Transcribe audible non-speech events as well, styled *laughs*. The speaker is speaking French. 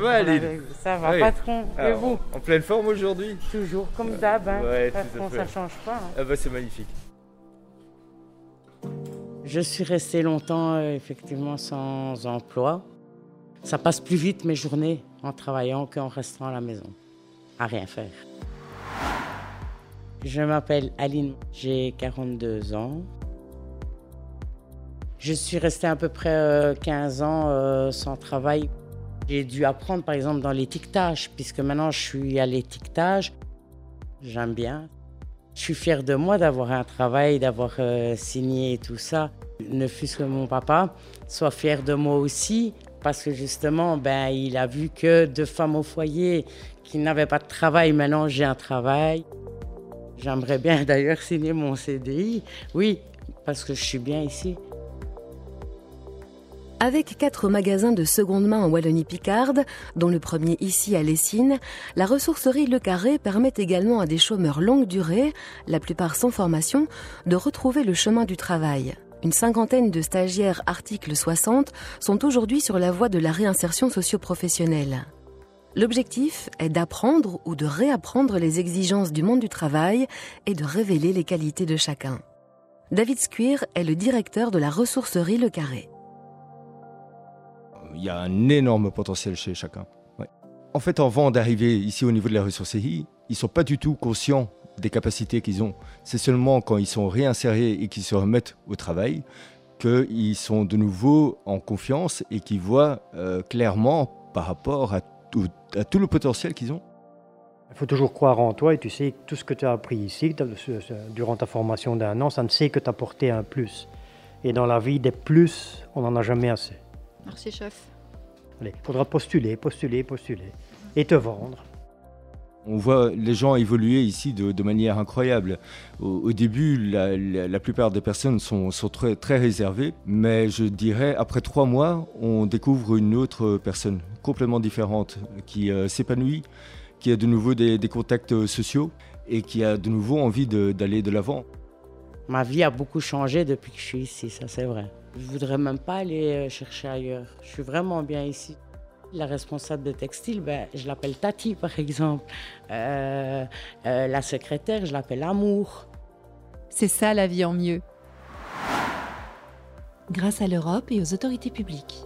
Ça va, Aline Ça va, Oui. patron. Et vous En pleine forme aujourd'hui Toujours comme d'hab. Hein. Ouais, tout à patron, fait. ça change pas. hein. Ah bah c'est magnifique. Je suis restée longtemps, euh, effectivement, sans emploi. Ça passe plus vite mes journées en travaillant qu'en restant à la maison, à rien faire. Je m'appelle Aline, j'ai 42 ans. Je suis restée à peu près euh, 15 ans euh, sans travail. J'ai dû apprendre, par exemple, dans l'étiquetage, puisque maintenant je suis à l'étiquetage. J'aime bien. Je suis fière de moi d'avoir un travail, d'avoir euh, signé et tout ça. Ne fût-ce que mon papa soit fier de moi aussi, parce que justement, ben, il a vu que deux femmes au foyer qui n'avaient pas de travail, maintenant j'ai un travail. J'aimerais bien *laughs* d'ailleurs signer mon CDI, oui, parce que je suis bien ici. Avec quatre magasins de seconde main en Wallonie-Picarde, dont le premier ici à Lessines, la ressourcerie Le Carré permet également à des chômeurs longue durée, la plupart sans formation, de retrouver le chemin du travail. Une cinquantaine de stagiaires article 60 sont aujourd'hui sur la voie de la réinsertion socio-professionnelle. L'objectif est d'apprendre ou de réapprendre les exigences du monde du travail et de révéler les qualités de chacun. David Squire est le directeur de la ressourcerie Le Carré. Il y a un énorme potentiel chez chacun. En fait, avant d'arriver ici au niveau de la ressourcerie, ils ne sont pas du tout conscients des capacités qu'ils ont. C'est seulement quand ils sont réinsérés et qu'ils se remettent au travail qu'ils sont de nouveau en confiance et qu'ils voient euh, clairement par rapport à tout, à tout le potentiel qu'ils ont. Il faut toujours croire en toi et tu sais que tout ce que tu as appris ici, durant ta formation d'un an, ça ne sait que t'apporter un plus. Et dans la vie, des plus, on n'en a jamais assez. Merci, chef. Allez, il faudra postuler, postuler, postuler. Et te vendre. On voit les gens évoluer ici de, de manière incroyable. Au, au début, la, la- la plupart des personnes sont, sont très, très réservées, mais je dirais, après trois mois, on découvre une autre personne complètement différente, qui euh, s'épanouit, qui a de nouveau des, des contacts sociaux et qui a de nouveau envie d'aller de l'avant. Ma vie a beaucoup changé depuis que je suis ici, ça c'est vrai. Je voudrais même pas aller euh, chercher ailleurs. Je suis vraiment bien ici. La responsable de textile, ben, je l'appelle Tati *laughs* par exemple. Euh, euh, la secrétaire, je l'appelle Amour. C'est ça la vie en mieux. Grâce à l'Europe et aux autorités publiques.